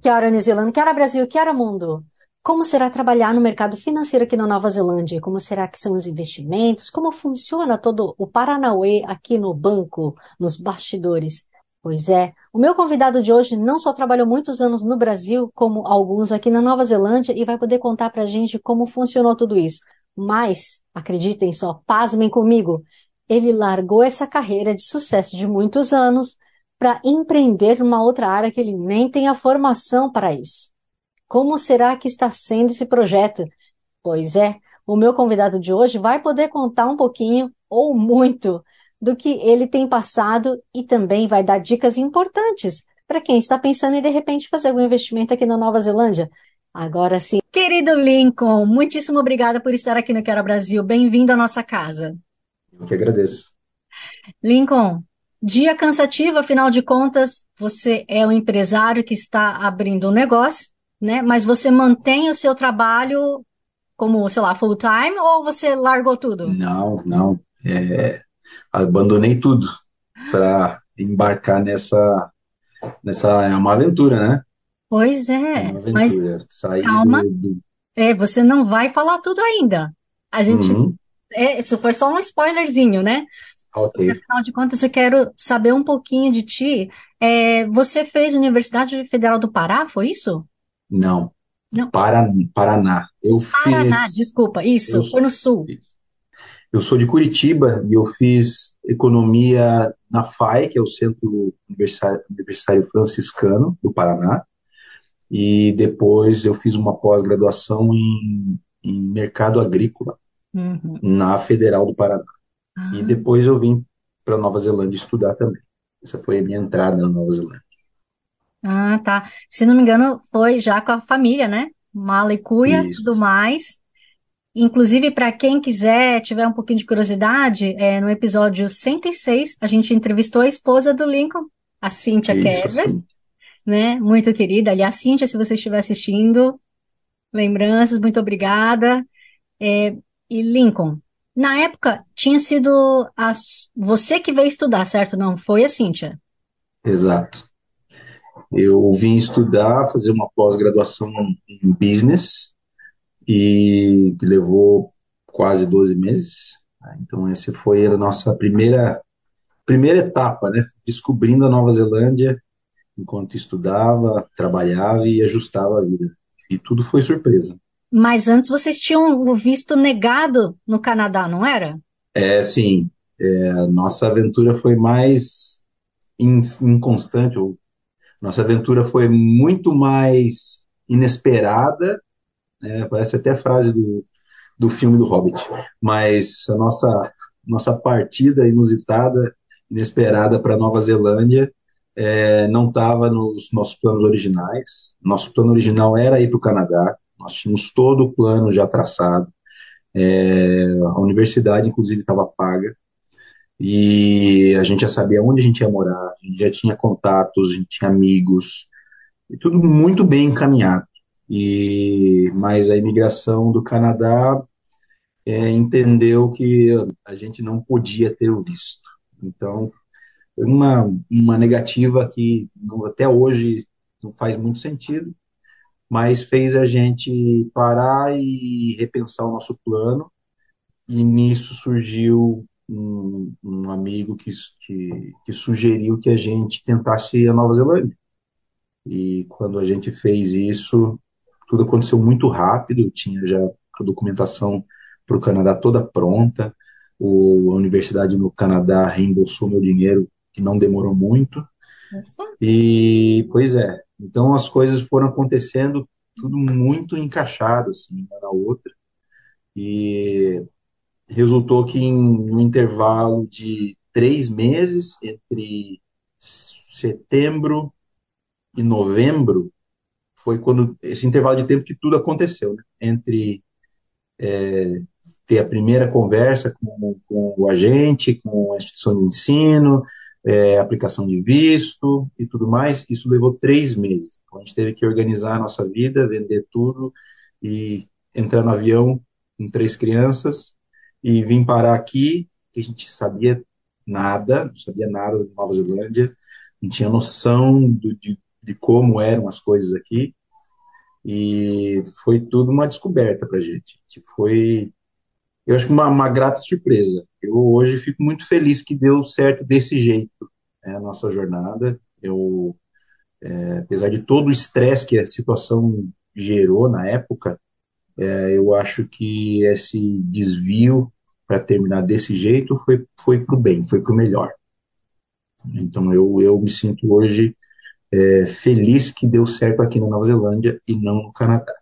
Kia ora, New Zealand, Kia ora, Brasil, Kia ora, mundo! Como será trabalhar no mercado financeiro aqui na Nova Zelândia? Como será que são os investimentos? Como funciona todo o Paranauê aqui no banco, nos bastidores? Pois é, o meu convidado de hoje não só trabalhou muitos anos no Brasil, como alguns aqui na Nova Zelândia, e vai poder contar pra gente como funcionou tudo isso. Mas, acreditem só, pasmem comigo, ele largou essa carreira de sucesso de muitos anos para empreender numa outra área que ele nem tem a formação para isso. Como será que está sendo esse projeto? Pois é, o meu convidado de hoje vai poder contar um pouquinho, ou muito, do que ele tem passado e também vai dar dicas importantes para quem está pensando em de repente fazer algum investimento aqui na Nova Zelândia. Agora sim. Querido Lincoln, muitíssimo obrigada por estar aqui no Quero Brasil. Bem-vindo à nossa casa. Eu que agradeço. Lincoln, dia cansativo, afinal de contas, você é um empresário que está abrindo um negócio, né? Mas você mantém o seu trabalho como, sei lá, full time ou você largou tudo? Não, não. É, abandonei tudo para embarcar nessa nessa é uma aventura, né? Pois é, É mas. Sair calma. do- É, você não vai falar tudo ainda. A gente, Uhum, é, isso foi só um spoilerzinho, né? Ok. Afinal de contas, eu quero saber um pouquinho de ti. É, você fez Universidade Federal do Pará, foi isso? Não, Não, Paraná, Paraná. Eu Paraná, fiz. desculpa, isso, Eu, foi no sul. eu sou de Curitiba e eu fiz economia na FAI, que é o Centro Universitário, Universitário Franciscano do Paraná. E depois eu fiz uma pós-graduação em, em mercado agrícola Uhum. na Federal do Paraná. E depois eu vim para Nova Zelândia estudar também. Essa foi a minha entrada na Nova Zelândia. ah, tá. Se não me engano, foi já com a família, né? Mala e cuia, tudo mais. Inclusive, para quem quiser, tiver um pouquinho de curiosidade, é, no episódio 106, a gente entrevistou a esposa do Lincoln, a Cynthia isso Kever, assim. né? Muito querida. Aliás, Cíntia, se você estiver assistindo, lembranças, muito obrigada. É, e Lincoln, na época tinha sido a você que veio estudar, certo? Não foi a Cíntia? Exato. Eu vim estudar, fazer uma pós-graduação em business e que levou quase 12 meses. tá? Então, essa foi a nossa primeira, primeira etapa, né? Descobrindo a Nova Zelândia enquanto estudava, trabalhava e ajustava a vida. E tudo foi surpresa. Mas antes vocês tinham o visto negado no Canadá, não era? É, sim, é, nossa aventura foi mais in- inconstante, nossa aventura foi muito mais inesperada, né? Parece até frase do, do filme do Hobbit, mas a nossa, nossa partida inusitada, inesperada para Nova Zelândia, é, não estava nos nossos planos originais. Nosso plano original era ir para o Canadá, nós tínhamos todo o plano já traçado, é, a universidade, inclusive, estava paga. E a gente já sabia onde a gente ia morar, a gente já tinha contatos, a gente tinha amigos, e tudo muito bem encaminhado. E mas a imigração do Canadá é, entendeu que a gente não podia ter o visto. Então, uma, uma negativa que até hoje não faz muito sentido, mas fez a gente parar e repensar o nosso plano. E nisso surgiu um, um amigo que, que, que sugeriu que a gente tentasse ir à Nova Zelândia. E quando a gente fez isso, tudo aconteceu muito rápido, tinha já a documentação para o Canadá toda pronta, o, a universidade no Canadá reembolsou meu dinheiro, que não demorou muito, e pois é, então as coisas foram acontecendo tudo muito encaixado, assim, uma na outra, e resultou que em um intervalo de três meses, entre setembro e novembro foi quando esse intervalo de tempo que tudo aconteceu, né? entre é, ter a primeira conversa com, com, o agente, com a instituição de ensino, é, aplicação de visto e tudo mais. Isso levou três meses. Então, a gente teve que organizar a nossa vida, vender tudo e entrar no avião com três crianças e vim parar aqui, que a gente sabia nada, não sabia nada da Nova Zelândia, não tinha noção do, de, de como eram as coisas aqui e foi tudo uma descoberta para gente. Foi, eu acho que uma, uma, grata surpresa. Eu hoje fico muito feliz que deu certo desse jeito né, a nossa jornada. Eu, é, apesar de todo o estresse que a situação gerou na época, é, eu acho que esse desvio para terminar desse jeito foi, foi para o bem, foi para o melhor. Então eu, eu me sinto hoje é, feliz que deu certo aqui na Nova Zelândia e não no Canadá.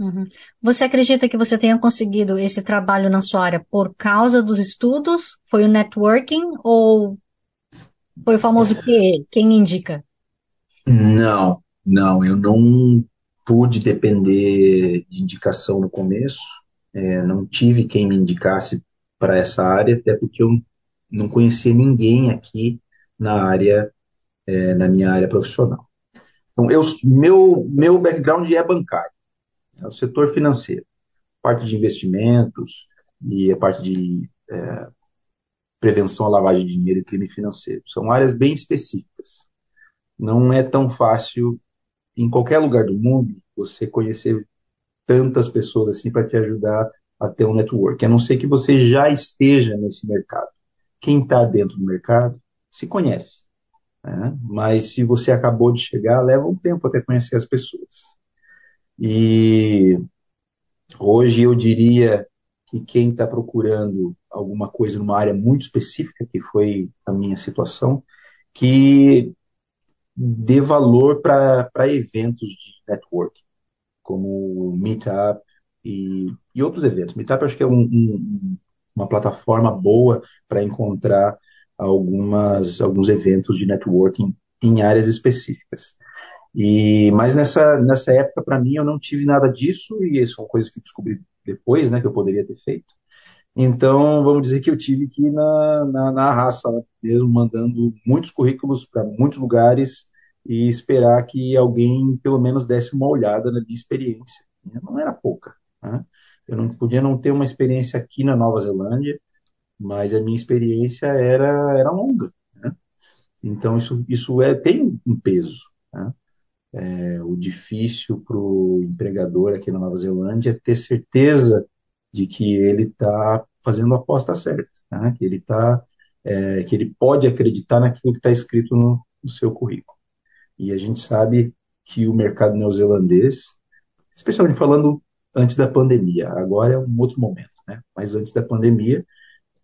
Uhum. Você acredita que você tenha conseguido esse trabalho na sua área por causa dos estudos? Foi o networking ou foi o famoso que quem indica? Não, não, eu não pude depender de indicação no começo. É, não tive quem me indicasse para essa área, até porque eu não conhecia ninguém aqui na área é, na minha área profissional. Então, eu, meu, meu background é bancário, o setor financeiro, parte de investimentos e a parte de é, prevenção à lavagem de dinheiro e crime financeiro. São áreas bem específicas. Não é tão fácil, em qualquer lugar do mundo, você conhecer tantas pessoas assim para te ajudar a ter um network, a não ser que você já esteja nesse mercado. Quem está dentro do mercado se conhece. Né? Mas se você acabou de chegar, leva um tempo até conhecer as pessoas. E hoje eu diria que quem está procurando alguma coisa numa área muito específica, que foi a minha situação, que dê valor para eventos de networking, como Meetup e, e outros eventos. Meetup acho que é um, um, uma plataforma boa para encontrar algumas, alguns eventos de networking em áreas específicas. E, mas nessa, nessa época, para mim, eu não tive nada disso, e são coisas que descobri depois, né, que eu poderia ter feito. Então, vamos dizer que eu tive que ir na, na, na raça mesmo, mandando muitos currículos para muitos lugares e esperar que alguém, pelo menos, desse uma olhada na minha experiência. Não era pouca. Né? Eu não podia não ter uma experiência aqui na Nova Zelândia, mas a minha experiência era, era longa. Né? Então, isso, isso é, tem um peso. Né? É, o difícil para o empregador aqui na Nova Zelândia é ter certeza de que ele está fazendo a aposta certa, né? que ele tá, é, que ele pode acreditar naquilo que está escrito no, no seu currículo. E a gente sabe que o mercado neozelandês, especialmente falando antes da pandemia, agora é um outro momento, né? mas antes da pandemia,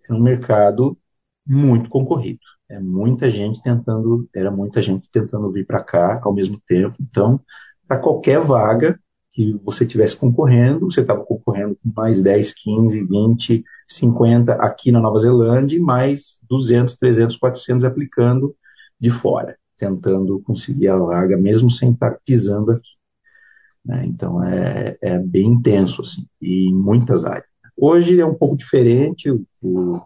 é um mercado muito concorrido. É muita gente tentando, era muita gente tentando vir para cá ao mesmo tempo. Então, para qualquer vaga que você tivesse concorrendo, você estava concorrendo com mais 10, 15, 20, 50 aqui na Nova Zelândia e mais 200, 300, 400 aplicando de fora, tentando conseguir a vaga mesmo sem estar pisando aqui. Né? Então, é, é bem intenso, assim, e em muitas áreas. Hoje é um pouco diferente, o,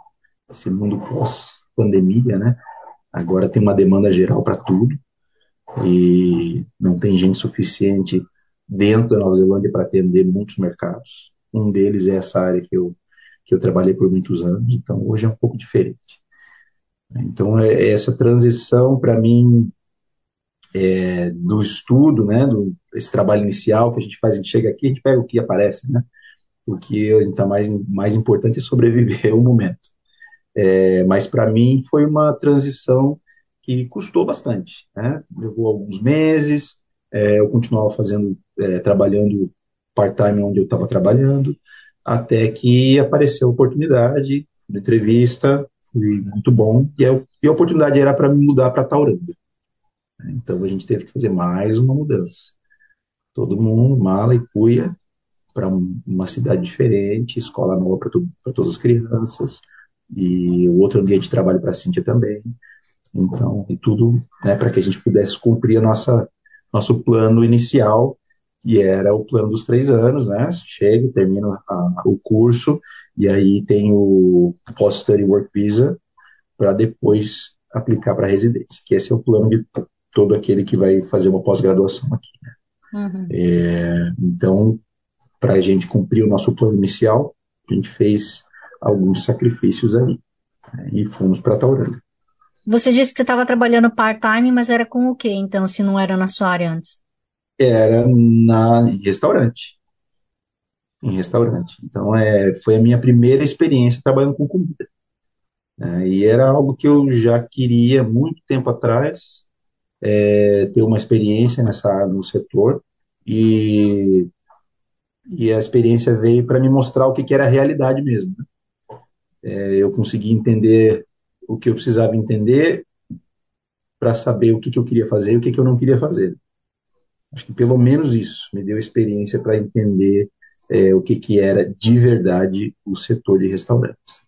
esse mundo pós-pandemia, né? Agora tem uma demanda geral para tudo e não tem gente suficiente dentro da Nova Zelândia para atender muitos mercados. Um deles é essa área que eu, que eu trabalhei por muitos anos, então hoje é um pouco diferente. Então, é, é essa transição, para mim, é, do estudo, né, do, esse trabalho inicial que a gente faz, a gente chega aqui, a gente pega o que aparece, né? porque está mais, mais importante é sobreviver o momento. É, mas para mim foi uma transição que custou bastante, né? Levou alguns meses, é, eu continuava fazendo, é, trabalhando part-time onde eu estava trabalhando, até que apareceu a oportunidade, uma entrevista, foi muito bom, e a, e a oportunidade era para me mudar para Tauranga. Então a gente teve que fazer mais uma mudança. Todo mundo, mala e cuia, para uma cidade diferente, escola nova para todas as crianças, e o outro ambiente de trabalho para a Cíntia também. Então, e tudo né, para que a gente pudesse cumprir a nossa nosso plano inicial, que era o plano dos três anos, né? Chega, termina a, o curso e aí tem o Post-Study Work Visa para depois aplicar para residência, que esse é o plano de todo aquele que vai fazer uma pós-graduação aqui. Né? Uhum. É, então, para a gente cumprir o nosso plano inicial, a gente fez alguns sacrifícios aí né? e fomos para Tauranga. Você disse que você estava trabalhando part-time, mas era com o quê, então, se não era na sua área antes? Era na, em restaurante. Em restaurante. Então, é, foi a minha primeira experiência trabalhando com comida. É, e era algo que eu já queria muito tempo atrás, é, ter uma experiência nessa no setor e, e a experiência veio para me mostrar o que, que era a realidade mesmo. Né? É, eu consegui entender o que eu precisava entender para saber o que, que eu queria fazer e o que, que eu não queria fazer. Acho que pelo menos isso me deu experiência para entender é, o que, que era de verdade o setor de restaurantes.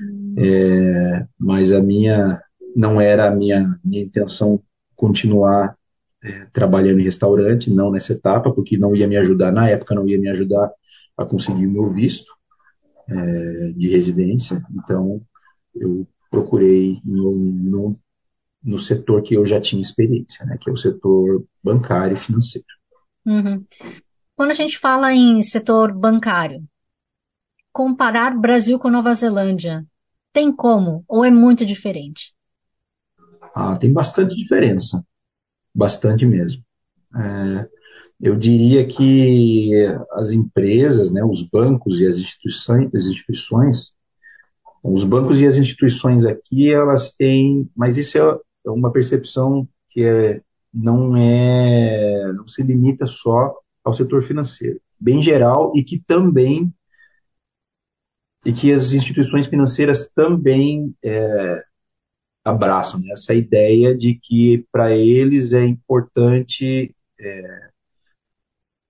Hum. É, mas a minha não era a minha, minha intenção continuar é, trabalhando em restaurante, não nessa etapa, porque não ia me ajudar, na época não ia me ajudar a conseguir o meu visto é, de residência, então eu procurei no, no, no, setor que eu já tinha experiência, né, que é o setor bancário e financeiro. Uhum. Quando a gente fala em setor bancário, comparar Brasil com Nova Zelândia, tem como ou é muito diferente? Ah, tem bastante diferença, bastante mesmo. É, eu diria que as empresas, né, os bancos e as instituições, as instituições, os bancos e as instituições aqui, elas têm, mas isso é, é uma percepção que é, não é, não se limita só ao setor financeiro, bem geral e que também e que as instituições financeiras também é, abraçam né? essa ideia de que para eles é importante é,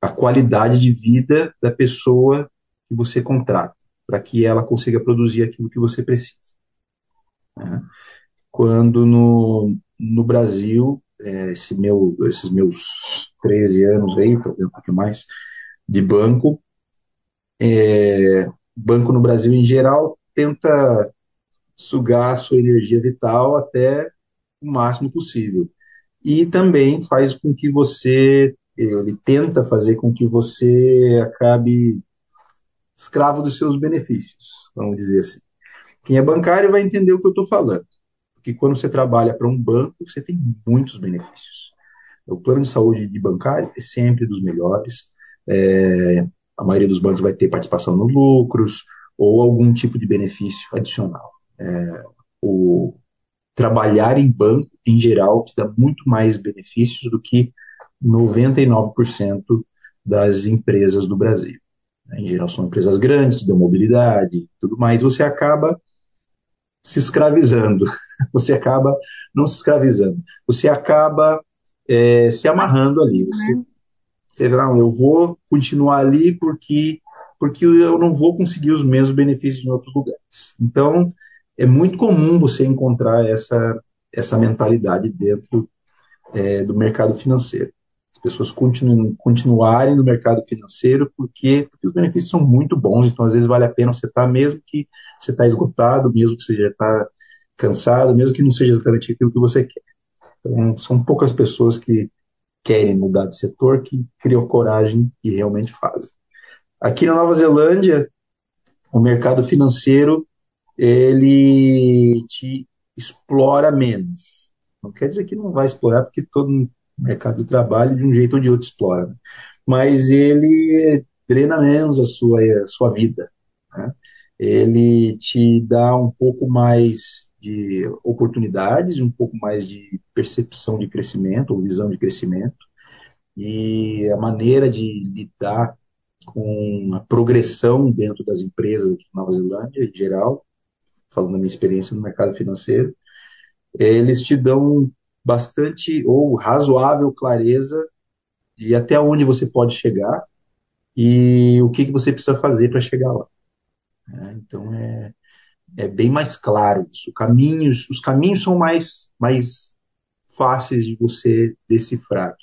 a qualidade de vida da pessoa que você contrata, para que ela consiga produzir aquilo que você precisa. Né? Quando no, no Brasil, é, esse meu, esses meus 13 anos aí, talvez um pouco mais, de banco, é, banco no Brasil em geral tenta sugar a sua energia vital até o máximo possível. E também faz com que você, ele tenta fazer com que você acabe escravo dos seus benefícios, vamos dizer assim. Quem é bancário vai entender o que eu estou falando. Porque quando você trabalha para um banco, você tem muitos benefícios. O plano de saúde de bancário é sempre dos melhores. É, a maioria dos bancos vai ter participação nos lucros ou algum tipo de benefício adicional. É, o trabalhar em banco, em geral, te dá muito mais benefícios do que 99% das empresas do Brasil. Em geral, são empresas grandes, dão mobilidade e tudo mais. Você acaba se escravizando. Você acaba não se escravizando. Você acaba é, se amarrando ali. Você, né? você não, eu vou continuar ali porque porque eu não vou conseguir os mesmos benefícios em outros lugares. Então, é muito comum você encontrar essa, essa mentalidade dentro é, do mercado financeiro. As pessoas continuem, continuarem no mercado financeiro porque, porque os benefícios são muito bons, então às vezes vale a pena você estar, tá, mesmo que você está esgotado, mesmo que você já está cansado, mesmo que não seja exatamente aquilo que você quer. Então, são poucas pessoas que querem mudar de setor que criam coragem e realmente fazem. Aqui na Nova Zelândia, o mercado financeiro ele te explora menos. Não quer dizer que não vai explorar, porque todo mercado de trabalho de um jeito ou de outro explora. Né? Mas ele drena menos a sua, a sua vida. Né? Ele te dá um pouco mais de oportunidades, um pouco mais de percepção de crescimento ou visão de crescimento. E a maneira de lidar com a progressão dentro das empresas na Nova Zelândia, em geral, falando da minha experiência no mercado financeiro, eles te dão bastante ou razoável clareza de até onde você pode chegar e o que, que você precisa fazer para chegar lá. É, então, é, é bem mais claro isso. Caminhos, os caminhos são mais, mais fáceis de você decifrar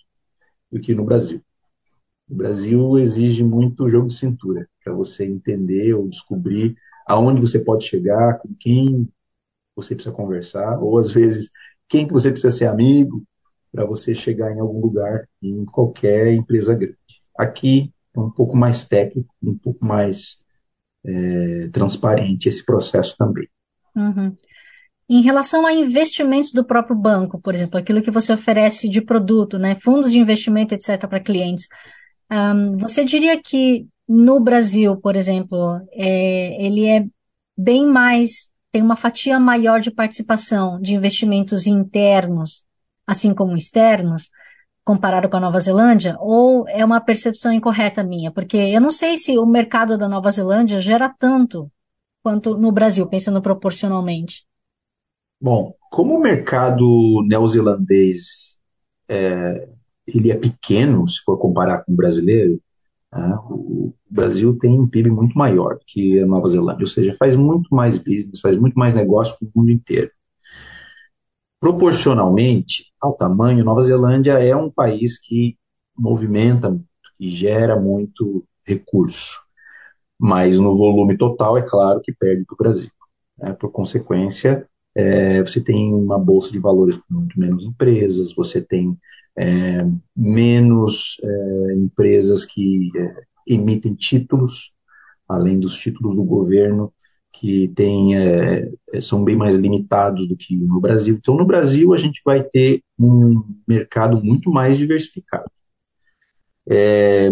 do que no Brasil. O Brasil exige muito jogo de cintura para você entender ou descobrir aonde você pode chegar, com quem você precisa conversar, ou às vezes quem que você precisa ser amigo para você chegar em algum lugar em qualquer empresa grande. Aqui é um pouco mais técnico, um pouco mais é, transparente esse processo também. Uhum. Em relação a investimentos do próprio banco, por exemplo, aquilo que você oferece de produto, né, fundos de investimento, etc., para clientes, um, você diria que no Brasil, por exemplo, é, ele é bem mais, tem uma fatia maior de participação de investimentos internos, assim como externos, comparado com a Nova Zelândia, ou é uma percepção incorreta minha? Porque eu não sei se o mercado da Nova Zelândia gera tanto quanto no Brasil, pensando proporcionalmente. Bom, como o mercado neozelandês é, ele é pequeno, se for comparar com o brasileiro, né, o Brasil tem um PIB muito maior que a Nova Zelândia, ou seja, faz muito mais business, faz muito mais negócio com o mundo inteiro. Proporcionalmente ao tamanho, Nova Zelândia é um país que movimenta muito, que gera muito recurso, mas no volume total, é claro que perde para o Brasil. Né? Por consequência, é, você tem uma bolsa de valores com muito menos empresas, você tem é, menos é, empresas que é, emitem títulos, além dos títulos do governo, que tem, é, é, são bem mais limitados do que no Brasil. Então, no Brasil, a gente vai ter um mercado muito mais diversificado.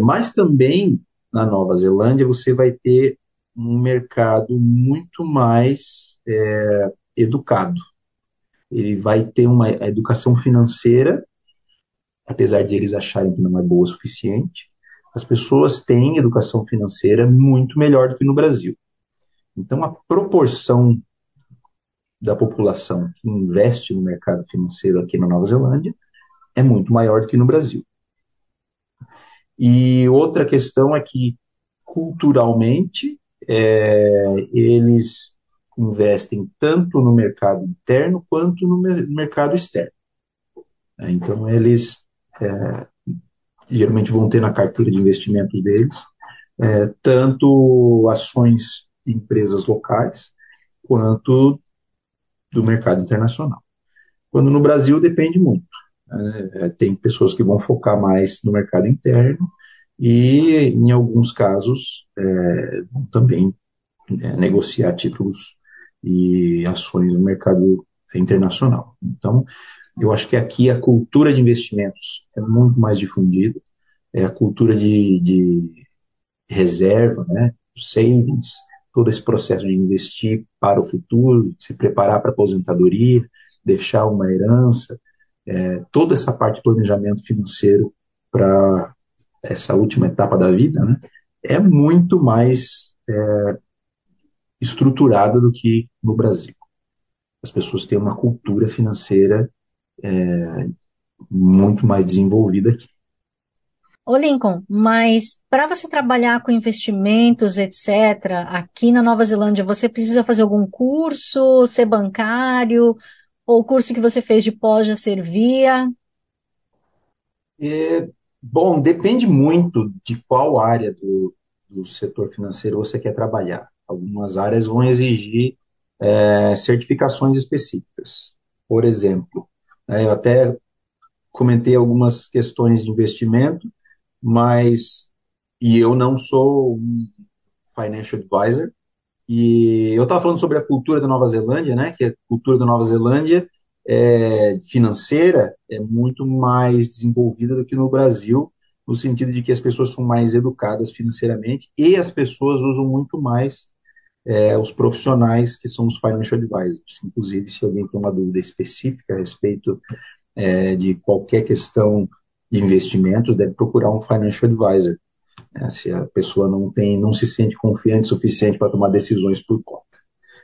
Mas também, na Nova Zelândia, você vai ter um mercado muito mais educado. Ele vai ter uma educação financeira, apesar de eles acharem que não é boa o suficiente, as pessoas têm educação financeira muito melhor do que no Brasil. Então, a proporção da população que investe no mercado financeiro aqui na Nova Zelândia é muito maior do que no Brasil. E outra questão é que, culturalmente, é, eles investem tanto no mercado interno quanto no mercado externo. Então, eles é, geralmente vão ter na carteira de investimentos deles é, tanto ações de empresas locais quanto do mercado internacional. Quando no Brasil depende muito. É, tem pessoas que vão focar mais no mercado interno e, em alguns casos, é, vão também é, negociar títulos e ações no mercado internacional. Então, eu acho que aqui a cultura de investimentos é muito mais difundida, é a cultura de, de reserva, né, savings, todo esse processo de investir para o futuro, se preparar para a aposentadoria, deixar uma herança, é, toda essa parte de planejamento financeiro para essa última etapa da vida, né, é muito mais é, estruturada do que no Brasil. As pessoas têm uma cultura financeira é, muito mais desenvolvida aqui. Ô Lincoln, mas para você trabalhar com investimentos, etc., aqui na Nova Zelândia, você precisa fazer algum curso, ser bancário, ou o curso que você fez de pós já servia? É, bom, depende muito de qual área do, do setor financeiro você quer trabalhar. Algumas áreas vão exigir é, certificações específicas. Por exemplo, né, eu até comentei algumas questões de investimento, mas e eu não sou um financial advisor. E eu estava falando sobre a cultura da Nova Zelândia, né? Que a cultura da Nova Zelândia é, financeira é muito mais desenvolvida do que no Brasil, no sentido de que as pessoas são mais educadas financeiramente e as pessoas usam muito mais é, os profissionais que são os financial advisors. Inclusive, se alguém tem uma dúvida específica a respeito é, de qualquer questão de investimentos, deve procurar um financial advisor. Né, se a pessoa não tem, não se sente confiante o suficiente para tomar decisões por conta.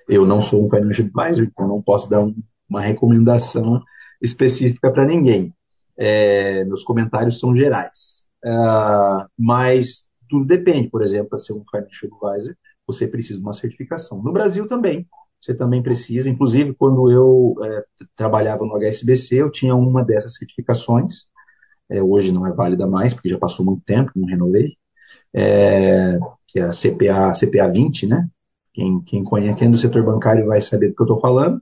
Eu não sou um financial advisor, então não posso dar um, uma recomendação específica para ninguém. É, meus comentários são gerais. Uh, mas tudo depende, por exemplo, para ser um financial advisor, você precisa de uma certificação. No Brasil também, você também precisa. Inclusive, quando eu é, trabalhava no HSBC, eu tinha uma dessas certificações. É, hoje não é válida mais, porque já passou muito tempo, não renovei. É, que é a CPA, CPA 20, né? Quem, quem conhece, quem é do setor bancário vai saber do que eu estou falando.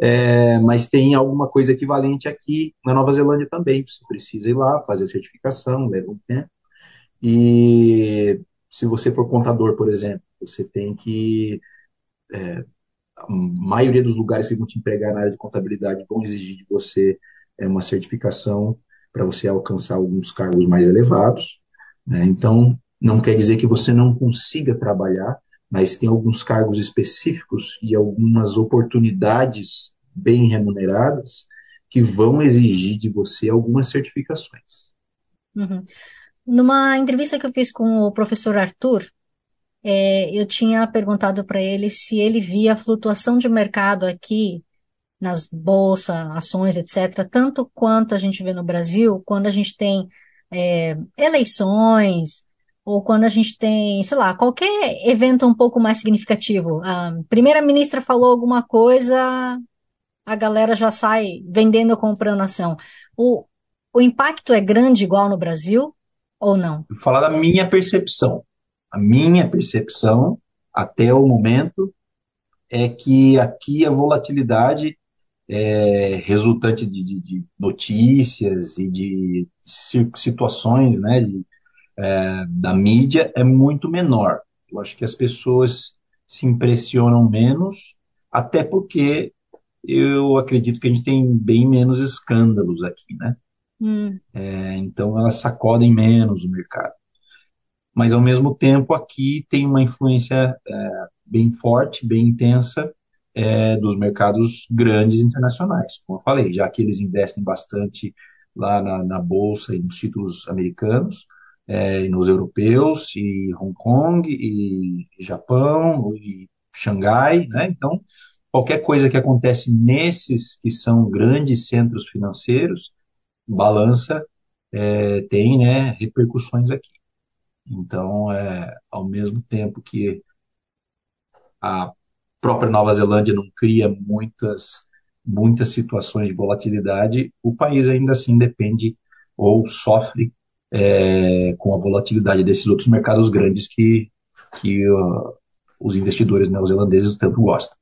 É, mas tem alguma coisa equivalente aqui na Nova Zelândia também. Você precisa ir lá, fazer a certificação, leva um tempo. E se você for contador, por exemplo, você tem que. É, a maioria dos lugares que vão te empregar na área de contabilidade vão exigir de você é, uma certificação para você alcançar alguns cargos mais elevados. Né? Então, não quer dizer que você não consiga trabalhar, mas tem alguns cargos específicos e algumas oportunidades bem remuneradas que vão exigir de você algumas certificações. Uhum. Numa entrevista que eu fiz com o professor Arthur, é, eu tinha perguntado para ele se ele via a flutuação de mercado aqui nas bolsas, ações, etc., tanto quanto a gente vê no Brasil, quando a gente tem é, eleições, ou quando a gente tem, sei lá, qualquer evento um pouco mais significativo. A primeira-ministra falou alguma coisa, a galera já sai vendendo ou comprando ação. O, o impacto é grande igual no Brasil ou não? Vou falar da minha percepção. A minha percepção, até o momento, é que aqui a volatilidade é resultante de, de, de notícias e de situações né, de, é, da mídia é muito menor. Eu acho que as pessoas se impressionam menos, até porque eu acredito que a gente tem bem menos escândalos aqui, né? Hum. É, então elas sacodem menos o mercado mas ao mesmo tempo aqui tem uma influência é, bem forte, bem intensa é, dos mercados grandes internacionais. Como eu falei, já que eles investem bastante lá na, na bolsa e nos títulos americanos, é, nos europeus, e Hong Kong, e Japão, e Xangai, né? Então, qualquer coisa que acontece nesses que são grandes centros financeiros, balança, é, tem né, repercussões aqui. Então, é, ao mesmo tempo que a própria Nova Zelândia não cria muitas, muitas situações de volatilidade, o país ainda assim depende ou sofre é, com a volatilidade desses outros mercados grandes que, que uh, os investidores neozelandeses tanto gostam.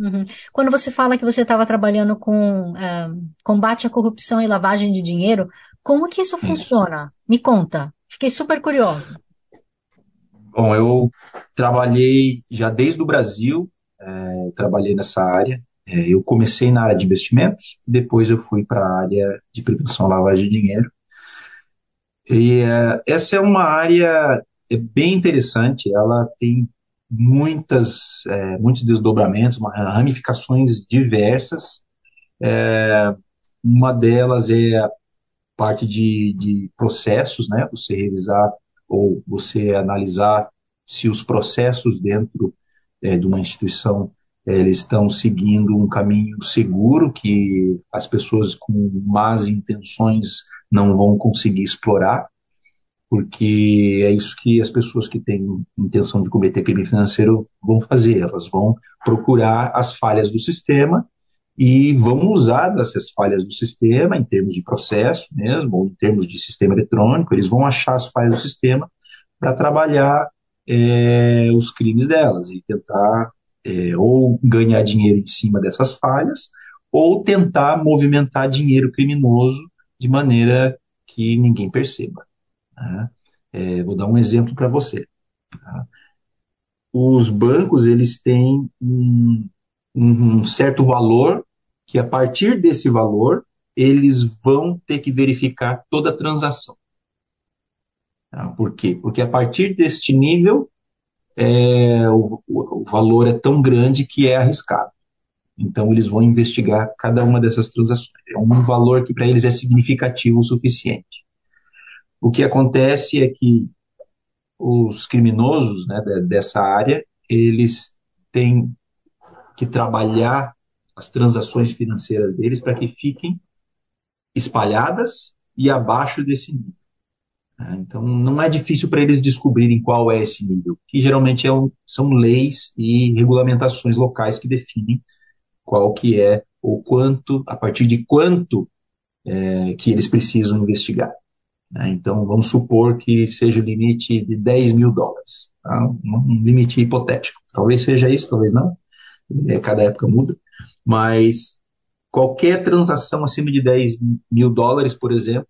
Uhum. Quando você fala que você estava trabalhando com uh, combate à corrupção e lavagem de dinheiro, como que isso funciona? Me conta. Fiquei super curiosa. Bom, eu trabalhei já desde o Brasil, é, trabalhei nessa área. É, eu comecei na área de investimentos, depois eu fui para a área de prevenção à lavagem de dinheiro. E é, essa é uma área é bem interessante, ela tem muitas, muitos desdobramentos, ramificações diversas. Uma delas é a parte de, de processos, né? Você revisar ou você analisar se os processos dentro é, de uma instituição é, eles estão seguindo um caminho seguro que as pessoas com más intenções não vão conseguir explorar, porque é isso que as pessoas que têm intenção de cometer crime financeiro vão fazer, elas vão procurar as falhas do sistema e vão usar dessas falhas do sistema, em termos de processo mesmo, ou em termos de sistema eletrônico, eles vão achar as falhas do sistema para trabalhar é, os crimes delas e tentar é, ou ganhar dinheiro em cima dessas falhas, ou tentar movimentar dinheiro criminoso de maneira que ninguém perceba. Né? É, vou dar um exemplo para você. Tá? Os bancos eles têm um, um certo valor que a partir desse valor eles vão ter que verificar toda a transação. Tá? Por quê? Porque a partir deste nível é, o, o, valor é tão grande que é arriscado. Então eles vão investigar cada uma dessas transações. É um valor que para eles é significativo o suficiente. O que acontece é que os criminosos né, dessa área eles têm que trabalhar as transações financeiras deles para que fiquem espalhadas e abaixo desse nível. Né? Então, não é difícil para eles descobrirem qual é esse nível, que geralmente é um, são leis e regulamentações locais que definem qual que é ou quanto, a partir de quanto é, que eles precisam investigar. Né? Então, vamos supor que seja o limite de 10 mil dólares, tá? um limite hipotético. Talvez seja isso, talvez não, é, cada época muda, mas qualquer transação acima de 10 mil dólares, por exemplo,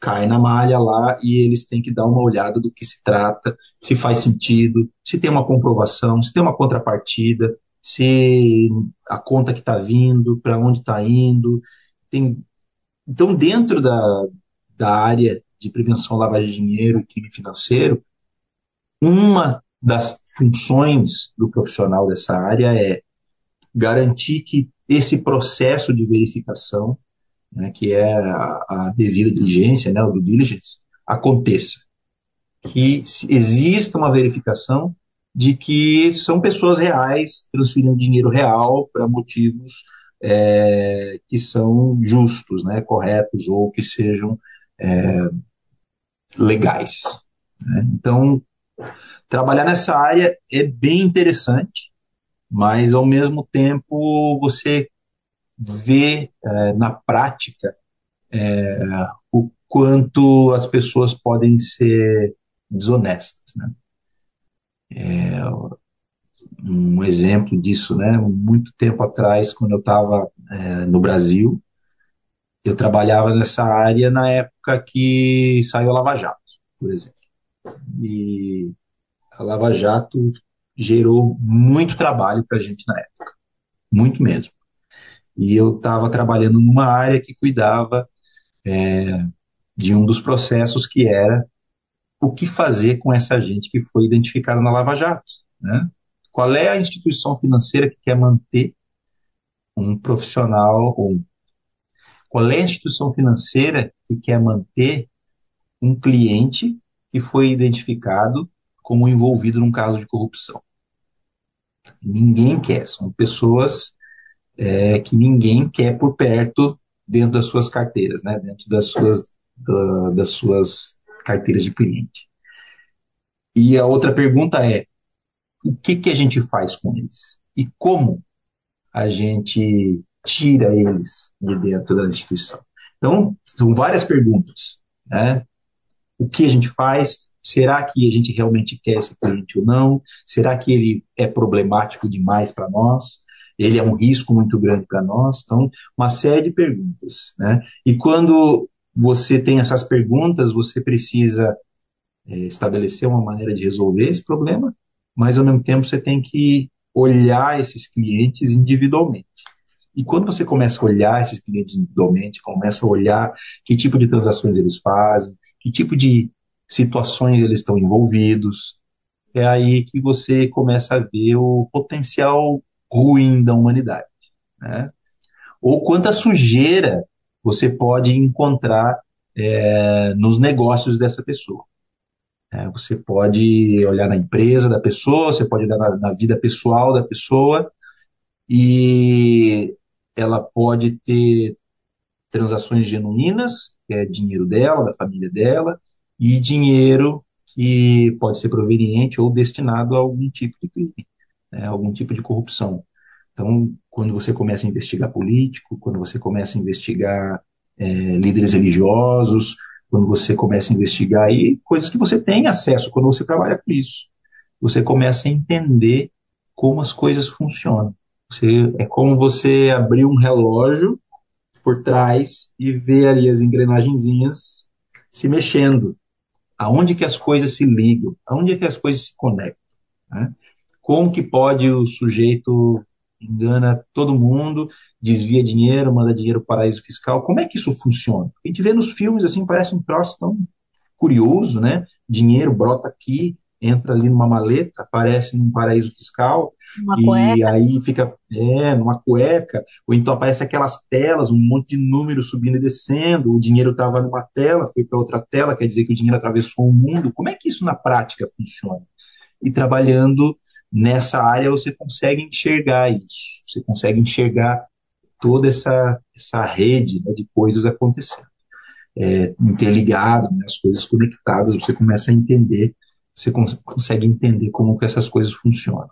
cai na malha lá e eles têm que dar uma olhada do que se trata, se faz sentido, se tem uma comprovação, se tem uma contrapartida, se a conta que está vindo, para onde está indo. Tem... Então, dentro da, da área de prevenção à lavagem de dinheiro e crime financeiro, uma das funções do profissional dessa área é garantir que esse processo de verificação né, que é a, a, devida diligência, né, o due diligence, aconteça. Que exista uma verificação de que são pessoas reais transferindo dinheiro real para motivos é, que são justos, né, corretos ou que sejam é, legais. Né? Então, trabalhar nessa área é bem interessante, mas ao mesmo tempo você ver é, na prática é, o quanto as pessoas podem ser desonestas. Né? É, um exemplo disso, né? Muito tempo atrás, quando eu estava é, no Brasil, eu trabalhava nessa área na época que saiu a Lava Jato, por exemplo. E a Lava Jato gerou muito trabalho para a gente na época, muito mesmo e eu estava trabalhando numa área que cuidava é, de um dos processos que era o que fazer com essa gente que foi identificada na Lava Jato. Né? Qual é a instituição financeira que quer manter um profissional ou qual é a instituição financeira que quer manter um cliente que foi identificado como envolvido num caso de corrupção? Ninguém quer, são pessoas é, que ninguém quer por perto dentro das suas carteiras, né? dentro das suas, da, das suas carteiras de cliente. E a outra pergunta é: o que, que a gente faz com eles? E como a gente tira eles de dentro da instituição? Então, são várias perguntas. Né? O que a gente faz? Será que a gente realmente quer esse cliente ou não? Será que ele é problemático demais para nós? ele é um risco muito grande para nós. Então, uma série de perguntas. Né? E quando você tem essas perguntas, você precisa é, estabelecer uma maneira de resolver esse problema, mas ao mesmo tempo você tem que olhar esses clientes individualmente. E quando você começa a olhar esses clientes individualmente, começa a olhar que tipo de transações eles fazem, que tipo de situações eles estão envolvidos, é aí que você começa a ver o potencial ruim da humanidade. Né? Ou quanta sujeira você pode encontrar é, nos negócios dessa pessoa. É, você pode olhar na empresa da pessoa, você pode olhar na, na vida pessoal da pessoa e ela pode ter transações genuínas, que é dinheiro dela, da família dela, e dinheiro que pode ser proveniente ou destinado a algum tipo de crime né, algum tipo de corrupção. Então, quando você começa a investigar político, quando você começa a investigar é, líderes religiosos, quando você começa a investigar aí coisas que você tem acesso quando você trabalha com isso, você começa a entender como as coisas funcionam. Você, é como você abrir um relógio por trás e ver ali as engrenagenzinhas se mexendo. Aonde que as coisas se ligam? Aonde é que as coisas se conectam? Né? Como que pode o sujeito engana todo mundo, desvia dinheiro, manda dinheiro para o paraíso fiscal? Como é que isso funciona? A gente vê nos filmes assim, parece um troço tão curioso, né? Dinheiro brota aqui, entra ali numa maleta, aparece num paraíso fiscal, uma e cueca. aí fica, é, numa cueca, ou então aparece aquelas telas, um monte de números subindo e descendo, o dinheiro estava numa tela, foi para outra tela, quer dizer que o dinheiro atravessou o mundo. Como é que isso na prática funciona? E trabalhando nessa área você consegue enxergar isso, você consegue enxergar toda essa, essa rede né, de coisas acontecendo. é, interligado, né, as coisas conectadas, você começa a entender, você cons consegue entender como que essas coisas funcionam.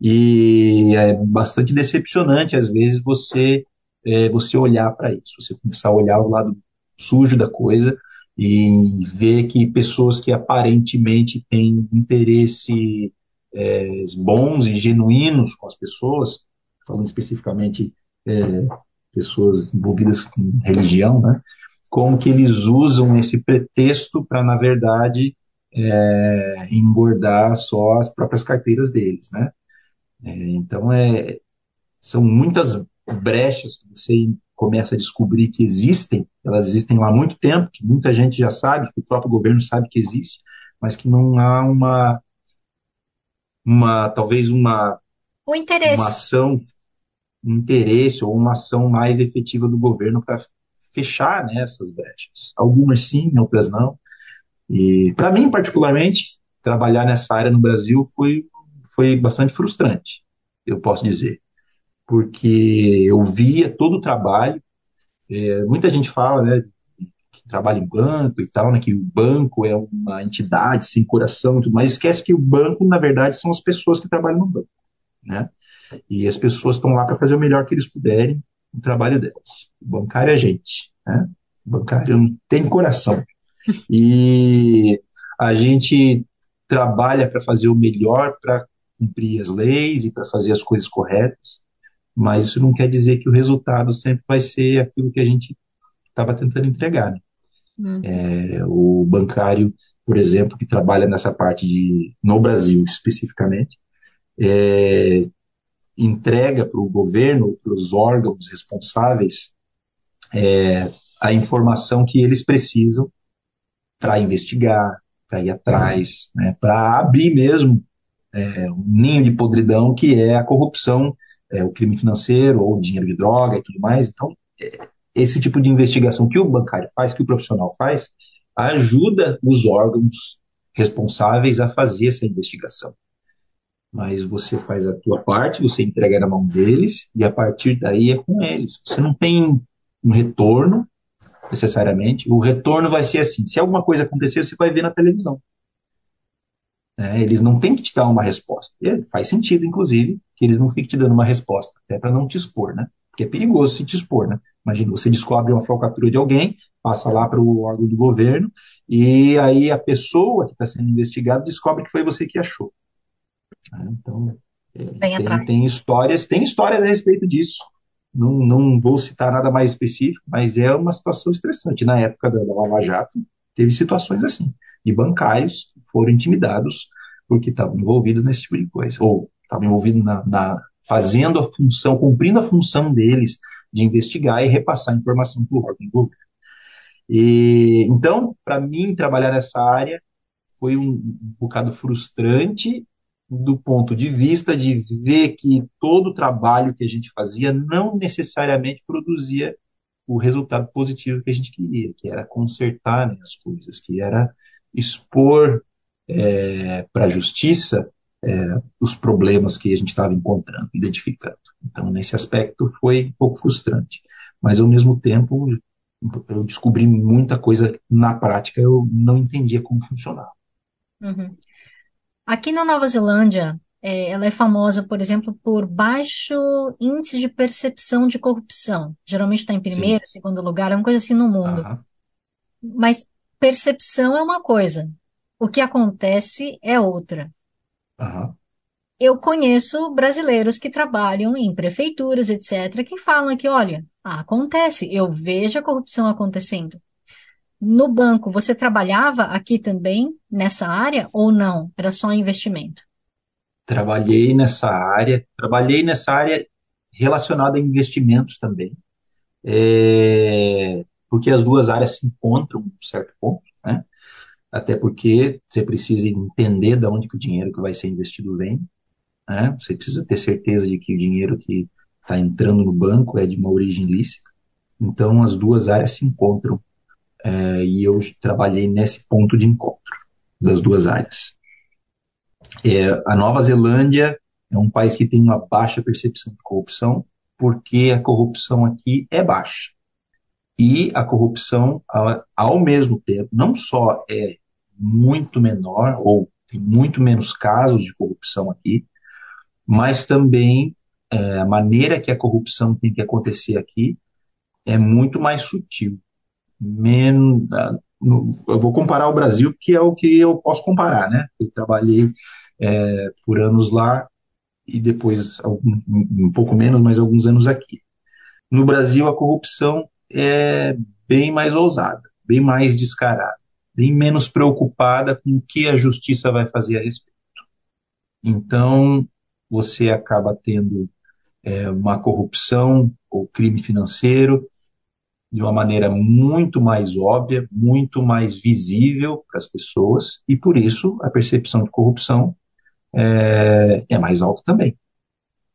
E é bastante decepcionante, às vezes, você, é, você olhar para isso, você começar a olhar o lado sujo da coisa e ver que pessoas que aparentemente têm interesse é, bons e genuínos com as pessoas, falando especificamente é, pessoas envolvidas com religião, né? Como que eles usam esse pretexto para, na verdade, é, engordar só as próprias carteiras deles, né? É, então, é, são muitas brechas que você começa a descobrir que existem, elas existem lá há muito tempo, que muita gente já sabe, que o próprio governo sabe que existe, mas que não há uma, uma talvez uma, o interesse. uma ação, um interesse ou uma ação mais efetiva do governo para fechar né, essas brechas. Algumas sim, outras não. E para mim, particularmente, trabalhar nessa área no Brasil foi, foi bastante frustrante, eu posso dizer porque eu via todo o trabalho. É, muita gente fala, né, que trabalha em banco e tal, né, que o banco é uma entidade sem coração, mas esquece que o banco, na verdade, são as pessoas que trabalham no banco, né? E as pessoas estão lá para fazer o melhor que eles puderem no trabalho delas. O bancário é gente, né? O bancário tem coração. E a gente trabalha para fazer o melhor, para cumprir as leis e para fazer as coisas corretas mas isso não quer dizer que o resultado sempre vai ser aquilo que a gente estava tentando entregar. Né? Uhum. É, o bancário, por exemplo, que trabalha nessa parte de, no Brasil especificamente, é, entrega para o governo, para os órgãos responsáveis, é, a informação que eles precisam para investigar, para ir atrás, né, para abrir mesmo é, um ninho de podridão que é a corrupção é, o crime financeiro ou dinheiro de droga e tudo mais. Então, é, esse tipo de investigação que o bancário faz, que o profissional faz, ajuda os órgãos responsáveis a fazer essa investigação. Mas você faz a tua parte, você entrega na mão deles e a partir daí é com eles. Você não tem um retorno necessariamente. O retorno vai ser assim: se alguma coisa acontecer, você vai ver na televisão. É, eles não têm que te dar uma resposta. E faz sentido, inclusive, que eles não fiquem te dando uma resposta, até para não te expor, né? Porque é perigoso se te expor, né? Imagina, você descobre uma falcatrua de alguém, passa lá para o órgão do governo, e aí a pessoa que está sendo investigada descobre que foi você que achou. É, então, tem, tem, histórias, tem histórias a respeito disso. Não, não vou citar nada mais específico, mas é uma situação estressante. Na época da, Lava Jato, teve situações assim, de bancários que foram intimidados porque estavam envolvidos nesse tipo de coisa, ou estavam envolvidos na, na, fazendo a função, cumprindo a função deles de investigar e repassar informação para o órgão do governo. E, então, para mim, trabalhar nessa área foi um bocado frustrante do ponto de vista de ver que todo o trabalho que a gente fazia não necessariamente produzia o resultado positivo que a gente queria, que era consertar né, as coisas, que era expor é, para a justiça é, os problemas que a gente estava encontrando, identificando. Então, nesse aspecto, foi um pouco frustrante. Mas, ao mesmo tempo, eu descobri muita coisa na prática, eu não entendia como funcionava. Uhum. Aqui na Nova Zelândia, é, ela é famosa, por exemplo, por baixo índice de percepção de corrupção. Geralmente está em primeiro, Sim. segundo lugar, é uma coisa assim no mundo. Mas percepção é uma coisa, o que acontece é outra. Eu conheço brasileiros que trabalham em prefeituras, etc., que falam que, olha, acontece, eu vejo a corrupção acontecendo. No banco, você trabalhava aqui também nessa área ou não? Era só investimento? Trabalhei nessa área, trabalhei nessa área relacionada a investimentos também, é, porque as duas áreas se encontram em um certo ponto, né? até porque você precisa entender de onde que o dinheiro que vai ser investido vem, né? Você precisa ter certeza de que o dinheiro que está entrando no banco é de uma origem lícita. Então, as duas áreas se encontram é, e eu trabalhei nesse ponto de encontro das duas áreas. É, a Nova Zelândia é um país que tem uma baixa percepção de corrupção, porque a corrupção aqui é baixa. E a corrupção, ao mesmo tempo, não só é muito menor, ou tem muito menos casos de corrupção aqui, mas também é, a maneira que a corrupção tem que acontecer aqui é muito mais sutil. Men, eu vou comparar o Brasil, que é o que eu posso comparar, né? Eu trabalhei é, por anos lá e depois um, um pouco menos, mas alguns anos aqui. No Brasil, a corrupção é bem mais ousada, bem mais descarada, bem menos preocupada com o que a justiça vai fazer a respeito. Então, você acaba tendo é, uma corrupção ou crime financeiro de uma maneira muito mais óbvia, muito mais visível para as pessoas, e por isso a percepção de corrupção é, é mais alta também.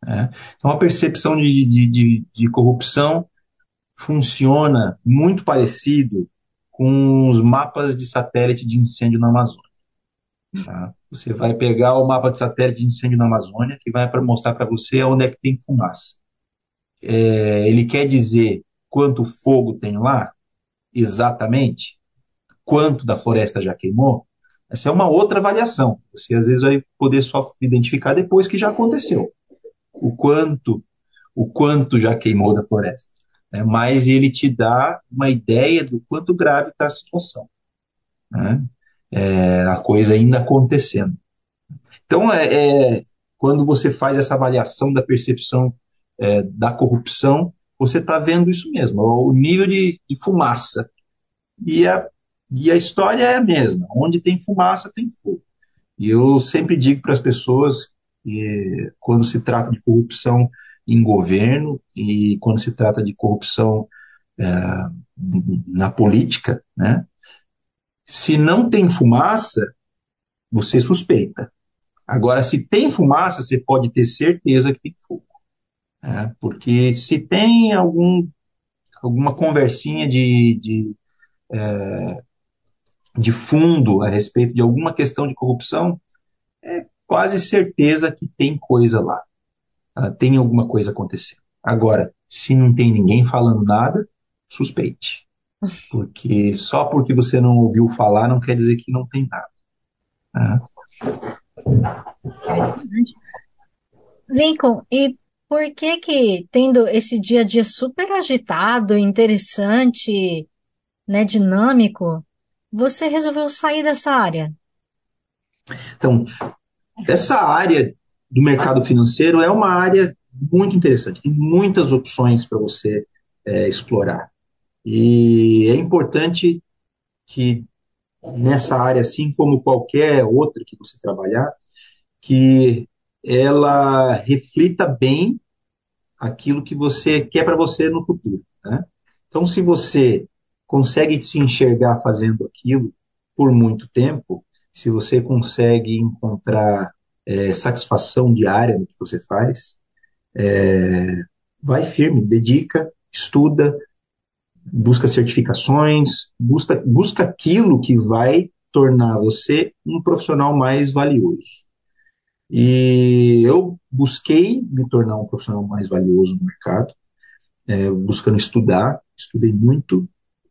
Né? Então, a percepção de, de, de, de corrupção funciona muito parecido com os mapas de satélite de incêndio na Amazônia. Tá? Você vai pegar o mapa de satélite de incêndio na Amazônia, que vai mostrar para você onde é que tem fumaça. É, ele quer dizer quanto fogo tem lá, exatamente, quanto da floresta já queimou, essa é uma outra avaliação. Você às vezes vai poder só identificar depois que já aconteceu. O quanto, o quanto já queimou da floresta. Né? Mas ele te dá uma ideia do quanto grave está a situação. Né? É, a coisa ainda acontecendo. Então, é, é, quando você faz essa avaliação da percepção é, da corrupção, você está vendo isso mesmo, o nível de, de fumaça. E a, e a história é a mesma: onde tem fumaça, tem fogo. E eu sempre digo para as pessoas, que, quando se trata de corrupção em governo e quando se trata de corrupção é, na política, né? Se não tem fumaça, você suspeita. Agora, se tem fumaça, você pode ter certeza que tem fogo. É, porque se tem algum, alguma conversinha de, de, é, de fundo a respeito de alguma questão de corrupção, é quase certeza que tem coisa lá. Ah, tem alguma coisa acontecendo. Agora, se não tem ninguém falando nada, suspeite. Porque só porque você não ouviu falar não quer dizer que não tem nada. É. Lincoln, e por que que, tendo esse dia a dia super agitado, interessante, né, dinâmico, você resolveu sair dessa área? Então, essa área do mercado financeiro é uma área muito interessante, tem muitas opções para você é, explorar. E é importante que nessa área, assim como qualquer outra que você trabalhar, que ela reflita bem aquilo que você quer para você no futuro. Né? Então, se você consegue se enxergar fazendo aquilo por muito tempo, se você consegue encontrar é, satisfação diária no que você faz, é, vai firme, dedica, estuda, busca certificações, busca, busca aquilo que vai tornar você um profissional mais valioso. E eu busquei me tornar um profissional mais valioso no mercado, é, buscando estudar, estudei muito,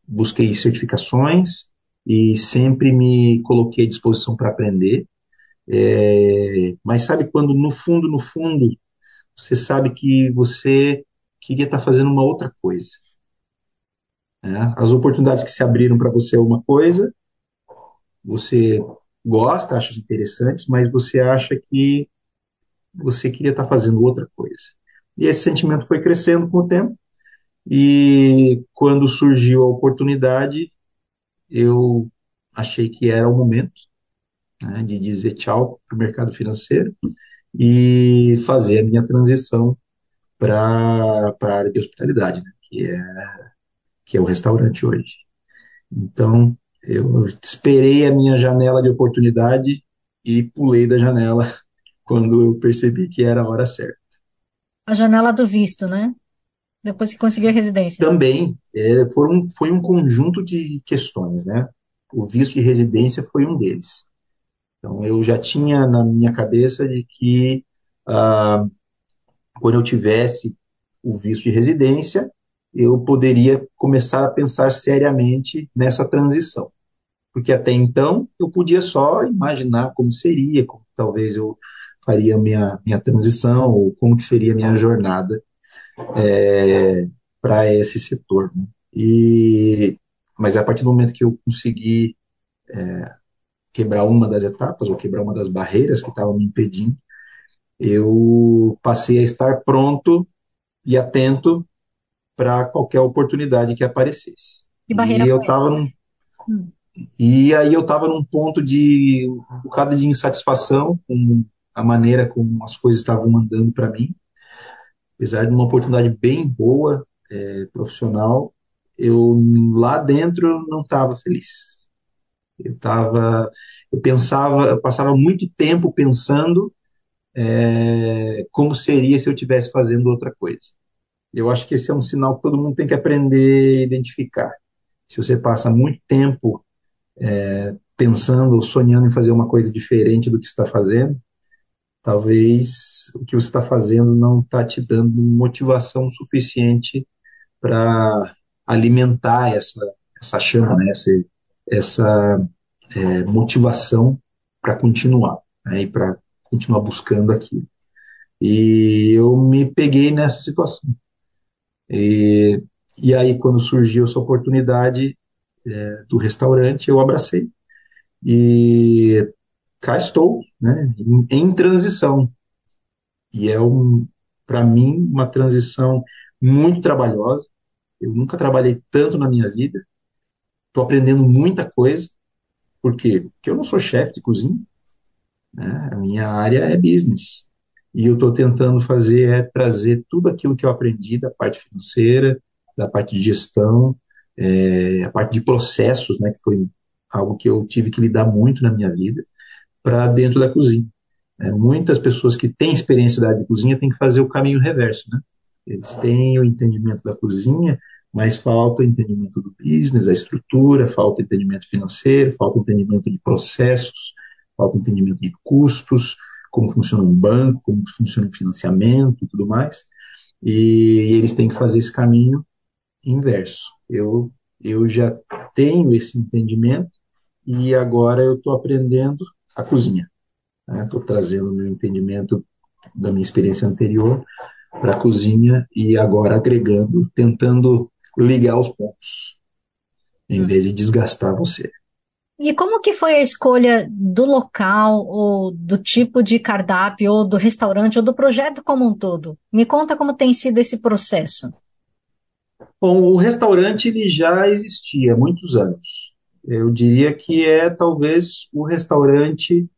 busquei certificações e sempre me coloquei à disposição para aprender. É, mas sabe quando no fundo, no fundo, você sabe que você queria estar tá fazendo uma outra coisa. Né? As oportunidades que se abriram para você é uma coisa, você gosta, acha interessantes, mas você acha que você queria estar fazendo outra coisa. E esse sentimento foi crescendo com o tempo, e quando surgiu a oportunidade, eu achei que era o momento né, de dizer tchau para o mercado financeiro e fazer a minha transição para a área de hospitalidade, né, que, é, que é o restaurante hoje. Então, eu esperei a minha janela de oportunidade e pulei da janela quando eu percebi que era a hora certa. A janela do visto, né? Depois que conseguiu a residência. Também, é, foram, foi um conjunto de questões, né? O visto de residência foi um deles. Então, eu já tinha na minha cabeça de que ah, quando eu tivesse o visto de residência, eu poderia começar a pensar seriamente nessa transição. Porque até então eu podia só imaginar como seria, como talvez eu faria minha, minha transição, ou como que seria a minha jornada é, para esse setor. Né? E, mas a partir do momento que eu consegui é, quebrar uma das etapas, ou quebrar uma das barreiras que estavam me impedindo, eu passei a estar pronto e atento para qualquer oportunidade que aparecesse. Que barreira e eu estava num, hum. E aí eu estava num ponto de um bocado de insatisfação com a maneira como as coisas estavam andando para mim. Apesar de uma oportunidade bem boa, é, profissional, eu lá dentro não estava feliz. Eu estava, eu pensava, eu passava muito tempo pensando é, como seria se eu estivesse fazendo outra coisa. Eu acho que esse é um sinal que todo mundo tem que aprender a identificar. Se você passa muito tempo é, pensando, sonhando em fazer uma coisa diferente do que está fazendo, talvez o que você está fazendo não está te dando motivação suficiente para alimentar essa, essa chama, né? essa, essa é, motivação para continuar né? e para continuar buscando aquilo. E eu me peguei nessa situação. E, e aí, quando surgiu essa oportunidade, é, do restaurante, eu abracei. E cá estou, né, em, em transição. E é, um, para mim, uma transição muito trabalhosa. Eu nunca trabalhei tanto na minha vida. Estou aprendendo muita coisa. Por quê? Porque eu não sou chefe de cozinha. Né? A minha área é business. E eu estou tentando fazer é trazer tudo aquilo que eu aprendi da parte financeira, da parte de gestão, é, a parte de processos, né, que foi algo que eu tive que lidar muito na minha vida, para dentro da cozinha. É, muitas pessoas que têm experiência da área de cozinha têm que fazer o caminho reverso, né? Eles têm o entendimento da cozinha, mas falta o entendimento do business, a estrutura, falta o entendimento financeiro, falta o entendimento de processos, falta o entendimento de custos, como funciona um banco, como funciona o financiamento e tudo mais. E, e eles têm que fazer esse caminho inverso. Eu, eu já tenho esse entendimento e agora eu estou aprendendo a cozinha. Estou né? trazendo meu entendimento da minha experiência anterior para a cozinha e agora agregando, tentando ligar os pontos, em vez de desgastar você. E como que foi a escolha do local, ou do tipo de cardápio, ou do restaurante, ou do projeto como um todo? Me conta como tem sido esse processo. Bom, o restaurante ele já existia há muitos anos. Eu diria que é talvez o restaurante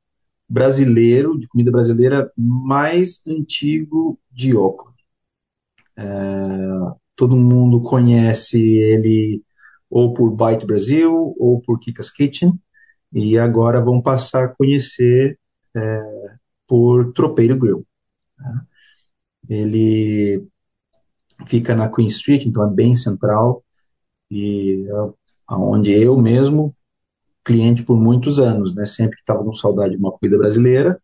brasileiro, de comida brasileira, mais antigo de Oakland. É, todo mundo conhece ele ou por Bite Brasil ou por Kika's Kitchen, e agora vão passar a conhecer é, por Tropeiro Grill. Né? Ele fica na Queen Street, então é bem central e é aonde eu mesmo cliente por muitos anos, né? Sempre que estava com saudade de uma comida brasileira,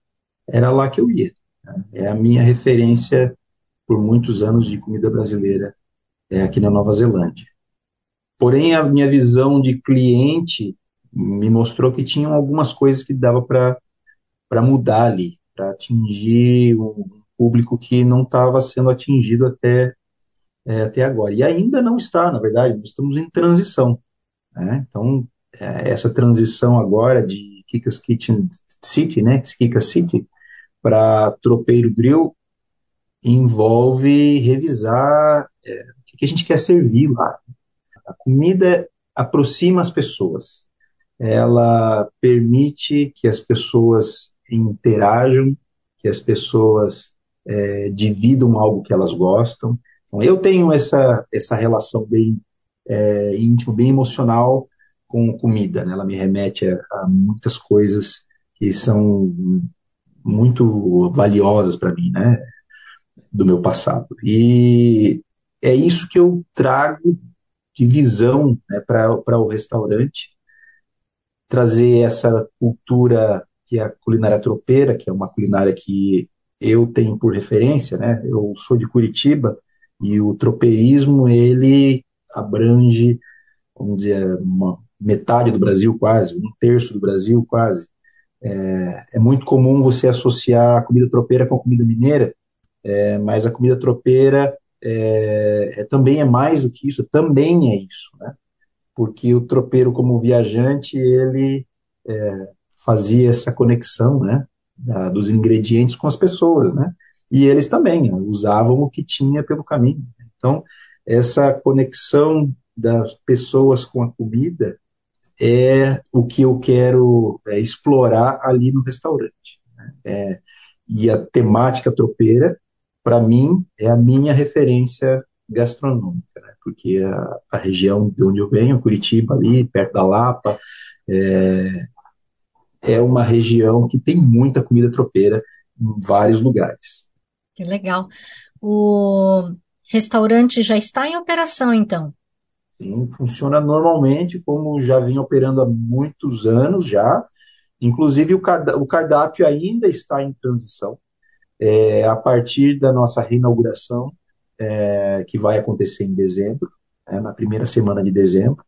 era lá que eu ia. Né? É a minha referência por muitos anos de comida brasileira é aqui na Nova Zelândia. Porém, a minha visão de cliente me mostrou que tinham algumas coisas que dava para para mudar ali, para atingir um público que não estava sendo atingido até é, até agora. E ainda não está, na verdade, nós estamos em transição. Né? Então, é, essa transição agora de Kika's Kitchen City, né, Kika City, para Tropeiro Grill, envolve revisar é, o que a gente quer servir lá. A comida aproxima as pessoas, ela permite que as pessoas interajam, que as pessoas é, dividam algo que elas gostam, então, eu tenho essa, essa relação bem é, íntima, bem emocional com comida. Né? Ela me remete a, a muitas coisas que são muito valiosas para mim, né? Do meu passado. E é isso que eu trago de visão né, para o restaurante, trazer essa cultura que é a culinária tropeira, que é uma culinária que eu tenho por referência, né? Eu sou de Curitiba, E o tropeirismo, ele abrange, vamos dizer, uma metade do Brasil quase, um terço do Brasil quase. É, é muito comum você associar a comida tropeira com a comida mineira, é, mas a comida tropeira é, é, também é mais do que isso, também é isso, né? Porque o tropeiro, como viajante, ele é, fazia essa conexão, né? Da, dos ingredientes com as pessoas, né? E eles também né, usavam o que tinha pelo caminho. Então, essa conexão das pessoas com a comida é o que eu quero é, explorar ali no restaurante. Né? É, e a temática tropeira, para mim, é a minha referência gastronômica, né? porque a, a, região de onde eu venho, Curitiba, ali, perto da Lapa, é, é uma região que tem muita comida tropeira em vários lugares. Que legal. O restaurante já está em operação, então? Sim, funciona normalmente, como já vinha operando há muitos anos já. Inclusive, o, cardápio ainda está em transição. É, a partir da nossa reinauguração, é, que vai acontecer em dezembro, é, na primeira semana de dezembro,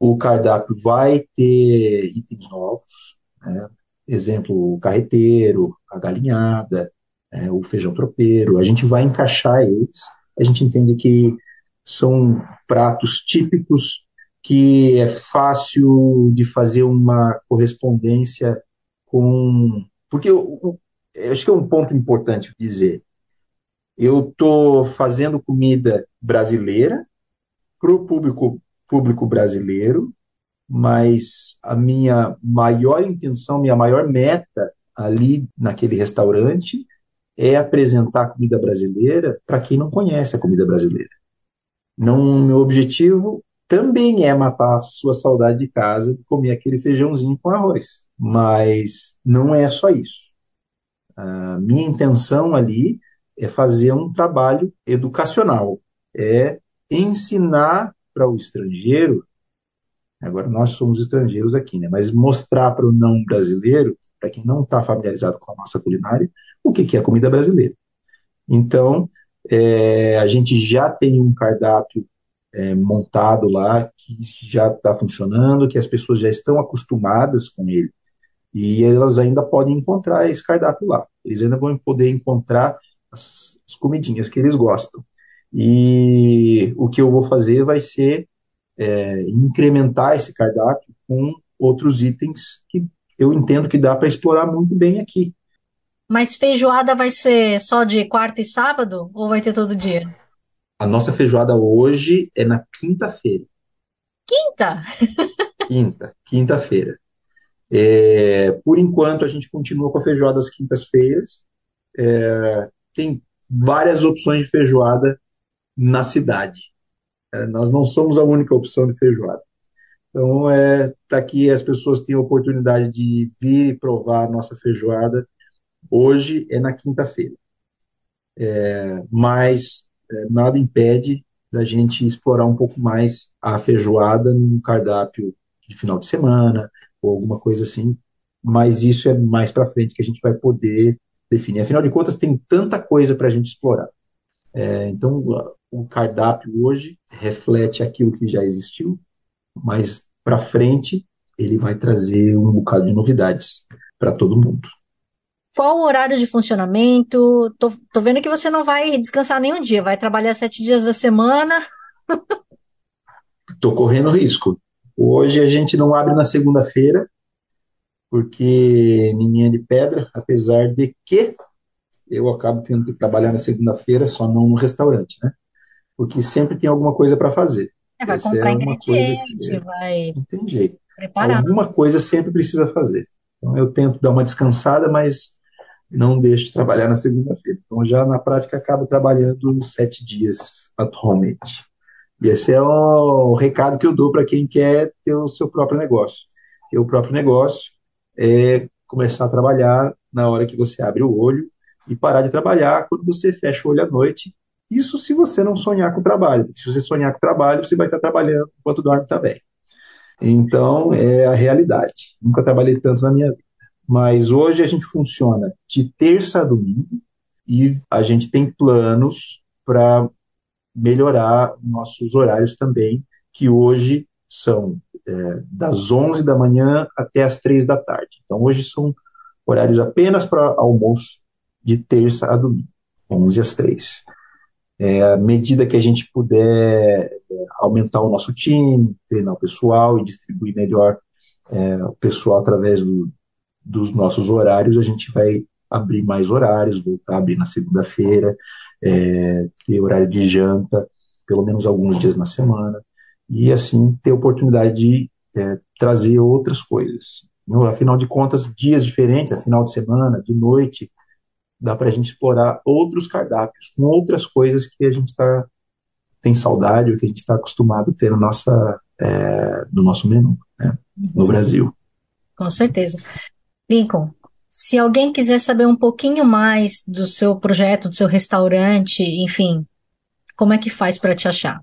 o cardápio vai ter itens novos, né? exemplo, o carreteiro, a galinhada, é, o feijão tropeiro. A gente vai encaixar eles. A gente entende que são pratos típicos que é fácil de fazer uma correspondência com. Porque eu, eu acho que é um ponto importante dizer. Eu estou fazendo comida brasileira para o público, público brasileiro, mas a minha maior intenção, minha maior meta ali naquele restaurante é apresentar a comida brasileira para quem não conhece a comida brasileira. Não, meu objetivo também é matar a sua saudade de casa, de comer aquele feijãozinho com arroz. Mas não é só isso. A minha intenção ali é fazer um trabalho educacional, é ensinar para o estrangeiro. Agora nós somos estrangeiros aqui, né? Mas mostrar para o não brasileiro, para quem não está familiarizado com a nossa culinária, o que, que é comida brasileira. Então, é, a gente já tem um cardápio é, montado lá que já está funcionando, que as pessoas já estão acostumadas com ele. E elas ainda podem encontrar esse cardápio lá. Eles ainda vão poder encontrar as, as comidinhas que eles gostam. E o que eu vou fazer vai ser é, incrementar esse cardápio com outros itens que eu entendo que dá para explorar muito bem aqui. Mas feijoada vai ser só de quarta e sábado ou vai ter todo dia? A nossa feijoada hoje é na quinta-feira. Quinta? quinta, quinta-feira. É, por enquanto a gente continua com a feijoada às quintas-feiras. É, tem várias opções de feijoada na cidade. É, nós não somos a única opção de feijoada. Então, é para que as pessoas tenham a oportunidade de vir e provar a nossa feijoada, Hoje é na quinta-feira. É, mas é, nada impede da gente explorar um pouco mais a feijoada num cardápio de final de semana ou alguma coisa assim. Mas isso é mais para frente que a gente vai poder definir. Afinal de contas, tem tanta coisa para a gente explorar. É, então, o cardápio hoje reflete aquilo que já existiu, mas para frente ele vai trazer um bocado de novidades para todo mundo. Qual o horário de funcionamento? Tô, tô vendo que você não vai descansar nenhum dia, vai trabalhar sete dias da semana. Estou correndo risco. Hoje a gente não abre na segunda-feira, porque ninguém é de pedra, apesar de que eu acabo tendo que trabalhar na segunda-feira, só não no restaurante, né? Porque sempre tem alguma coisa para fazer. É, vai Essa comprar é ingrediente, que, vai. Não tem jeito. Preparar. Alguma coisa sempre precisa fazer. Então eu tento dar uma descansada, mas não deixo de trabalhar na segunda-feira. Então, já na prática, acabo trabalhando sete dias atualmente. E esse é o recado que eu dou para quem quer ter o seu próprio negócio. Ter o próprio negócio é começar a trabalhar na hora que você abre o olho e parar de trabalhar quando você fecha o olho à noite. Isso se você não sonhar com o trabalho. Se você sonhar com o trabalho, você vai estar trabalhando enquanto dorme também. Então, é a realidade. Nunca trabalhei tanto na minha vida. Mas hoje a gente funciona de terça a domingo e a gente tem planos para melhorar nossos horários também, que hoje são é, das 11 da manhã até as 3 da tarde. Então, hoje são horários apenas para almoço de terça a domingo, 11 às 3. É, à medida que a gente puder é, aumentar o nosso time, treinar o pessoal e distribuir melhor é, o pessoal através do, dos nossos horários, a gente vai abrir mais horários, voltar a abrir na segunda-feira, é, ter horário de janta, pelo menos alguns dias na semana, e assim ter oportunidade de é, trazer outras coisas. Afinal de contas, dias diferentes, a final de semana, de noite, dá para a gente explorar outros cardápios, com outras coisas que a gente está tem saudade, ou que a gente está acostumado a ter no, nossa, é, no nosso menu, né, no uhum. Brasil. Com certeza. Lincoln, se alguém quiser saber um pouquinho mais do seu projeto, do seu restaurante, enfim, como é que faz para te achar?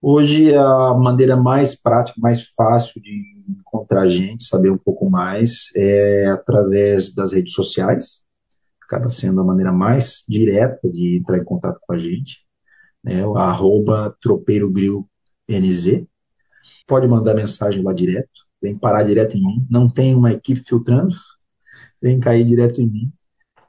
Hoje a maneira mais prática, mais fácil de encontrar a gente, saber um pouco mais, é através das redes sociais. Acaba sendo a maneira mais direta de entrar em contato com a gente. Né? O arroba. Pode mandar mensagem lá direto, vem parar direto em mim. Não tem uma equipe filtrando, vem cair direto em mim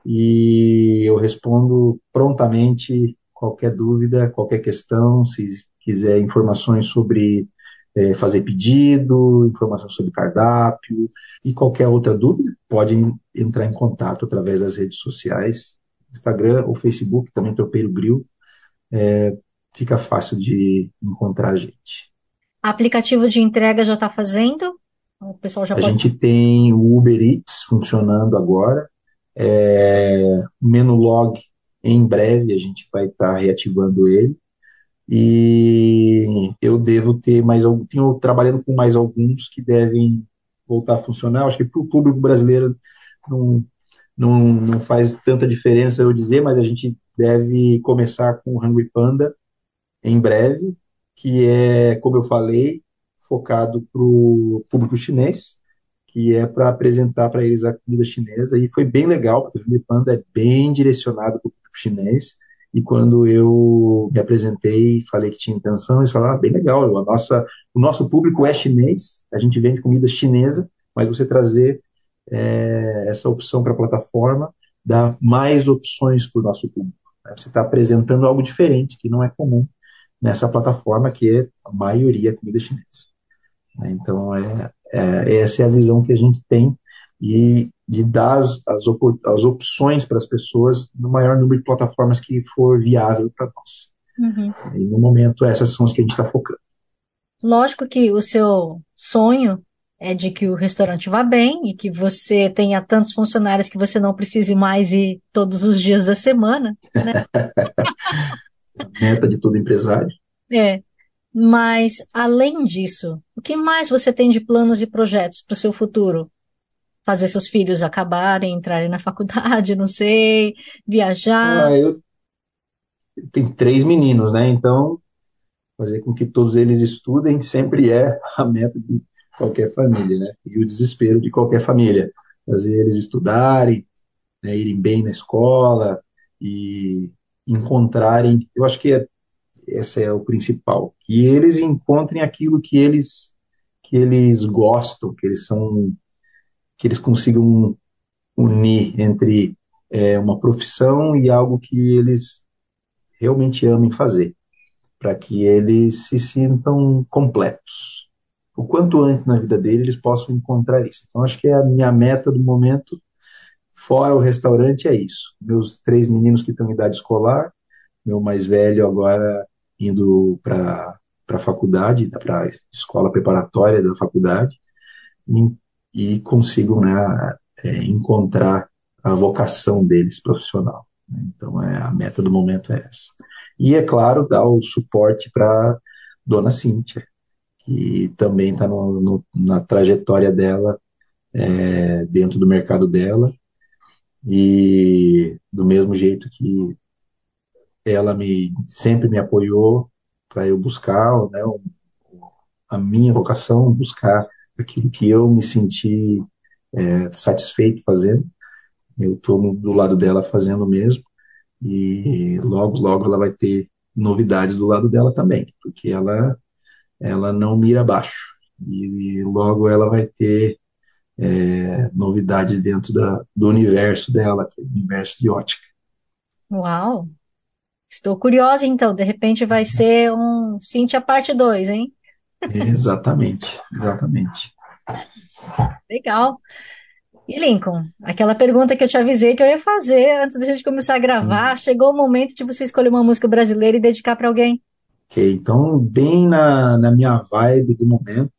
e eu respondo prontamente qualquer dúvida, qualquer questão, se quiser informações sobre é, fazer pedido, informações sobre cardápio e qualquer outra dúvida, pode entrar em contato através das redes sociais, Instagram ou Facebook, também Tropeiro Grill, é, fica fácil de encontrar a gente. Aplicativo de entrega já está fazendo? O pessoal já a pode... gente tem o Uber Eats funcionando agora. É, Menulog, em breve, a gente vai estar tá reativando ele. E eu devo ter mais algum. Tenho trabalhando com mais alguns que devem voltar a funcionar. Acho que para o público brasileiro não, não, não faz tanta diferença eu dizer, mas a gente deve começar com o Hungry Panda em breve, que é, como eu falei, focado para o público chinês, que é para apresentar para eles a comida chinesa. E foi bem legal, porque o Filme Panda é bem direcionado para o público chinês. E quando eu me apresentei falei que tinha intenção, eles falaram: ah, bem legal, a nossa, o nosso público é chinês, a gente vende comida chinesa, mas você trazer é, essa opção para a plataforma dá mais opções para o nosso público. Né? Você está apresentando algo diferente, que não é comum nessa plataforma, que é a maioria comida chinesa. Né? Então, é, é, essa é a visão que a gente tem e de dar as, as, op as opções para as pessoas no maior número de plataformas que for viável para nós. Uhum. E no momento, essas são as que a gente está focando. Lógico que o seu sonho é de que o restaurante vá bem e que você tenha tantos funcionários que você não precise mais ir todos os dias da semana, né? Meta de todo empresário. É. Mas, além disso, o que mais você tem de planos e projetos para o seu futuro? Fazer seus filhos acabarem, entrarem na faculdade, não sei, viajar? Ah, eu, eu tenho três meninos, né? Então, fazer com que todos eles estudem sempre é a meta de qualquer família, né? E o desespero de qualquer família. Fazer eles estudarem, né, irem bem na escola e encontrarem. Eu acho que é essa é o principal, que eles encontrem aquilo que eles que eles gostam, que eles são que eles consigam unir entre é, uma profissão e algo que eles realmente amem fazer, para que eles se sintam completos. O quanto antes na vida dele eles possam encontrar isso. Então, acho que é a minha meta do momento, fora o restaurante, é isso. Meus três meninos que estão em idade escolar, meu mais velho agora indo para a faculdade, para a escola preparatória da faculdade, e, e consigam né, é, encontrar a vocação deles profissional. Né? Então, é, a meta do momento é essa. E, é claro, dar o suporte para Dona Cíntia, que também está na trajetória dela, é, dentro do mercado dela, e do mesmo jeito que ela me sempre me apoiou para eu buscar né, a minha vocação, buscar aquilo que eu me senti é, satisfeito fazendo. Eu estou do lado dela fazendo mesmo E logo, logo ela vai ter novidades do lado dela também, porque ela, ela não mira abaixo. E logo ela vai ter é, novidades dentro da, do universo dela, é universo de ótica. Uau! Estou curiosa, então. De repente vai ser um Cintia parte 2, hein? exatamente, exatamente. Legal. E Lincoln, aquela pergunta que eu te avisei que eu ia fazer antes da gente começar a gravar, hum. chegou o momento de você escolher uma música brasileira e dedicar para alguém. Ok, então bem na, na minha vibe do momento,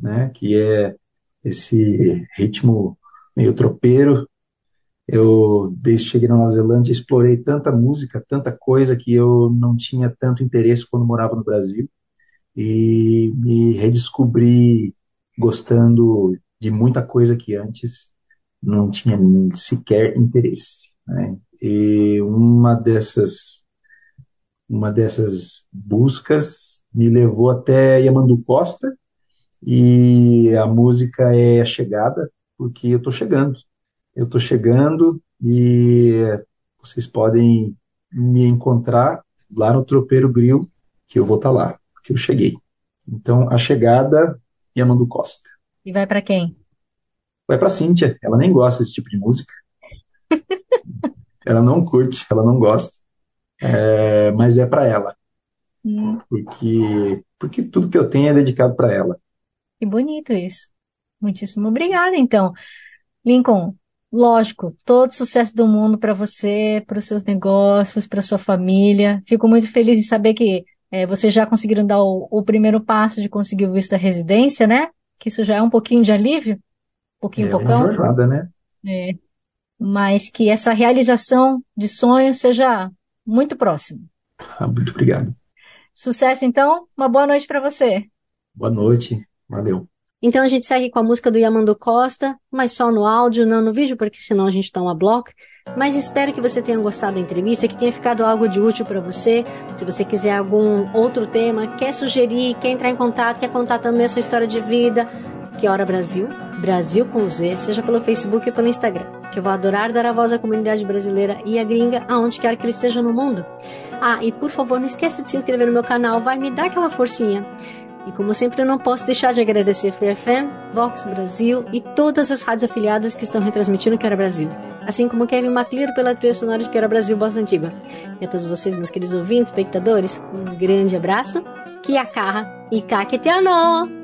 né, que é esse ritmo meio tropeiro. Eu, desde que cheguei na Nova Zelândia, explorei tanta música, tanta coisa que eu não tinha tanto interesse quando morava no Brasil e me redescobri gostando de muita coisa que antes não tinha sequer interesse. Né? E uma dessas uma dessas buscas me levou até Yamandu Costa e a música é a chegada porque eu estou chegando eu estou chegando e vocês podem me encontrar lá no Tropeiro Grill que eu vou estar tá lá porque eu cheguei então a chegada Yamandu Costa e vai para quem? Vai para Cíntia. Ela nem gosta desse tipo de música. ela não curte, ela não gosta. É, mas é para ela. Hum. Porque, porque tudo que eu tenho é dedicado para ela. Que bonito isso. Muitíssimo obrigada, então. Lincoln, lógico, todo sucesso do mundo para você, para os seus negócios, para sua família. Fico muito feliz em saber que é, vocês já conseguiram dar o, o, primeiro passo de conseguir o visto da residência, né? que isso já é um pouquinho de alívio, um pouquinho, é pocão. uma jornada, né? É. Mas que essa realização de sonho seja muito próximo. Ah, muito obrigado. Sucesso, então. Uma boa noite para você. Boa noite. Valeu. Então a gente segue com a música do Yamando Costa, mas só no áudio, não no vídeo, porque senão a gente toma bloco. Mas espero que você tenha gostado da entrevista, que tenha ficado algo de útil para você. Se você quiser algum outro tema, quer sugerir, quer entrar em contato, quer contar também a sua história de vida, que Hora Brasil, Brasil com Z, seja pelo Facebook ou pelo Instagram. Que eu vou adorar dar a voz à comunidade brasileira e à gringa, aonde quer que eles estejam no mundo. Ah, e por favor, não esqueça de se inscrever no meu canal, vai me dar aquela forcinha. E como sempre, eu não posso deixar de agradecer Free FM, Vox Brasil e todas as rádios afiliadas que estão retransmitindo Quero Brasil. Assim como Kevin MacLeod pela trilha sonora de Quero Brasil Bossa Antiga. E a todos vocês, meus queridos ouvintes, espectadores, um grande abraço, que a carra e caqueteano!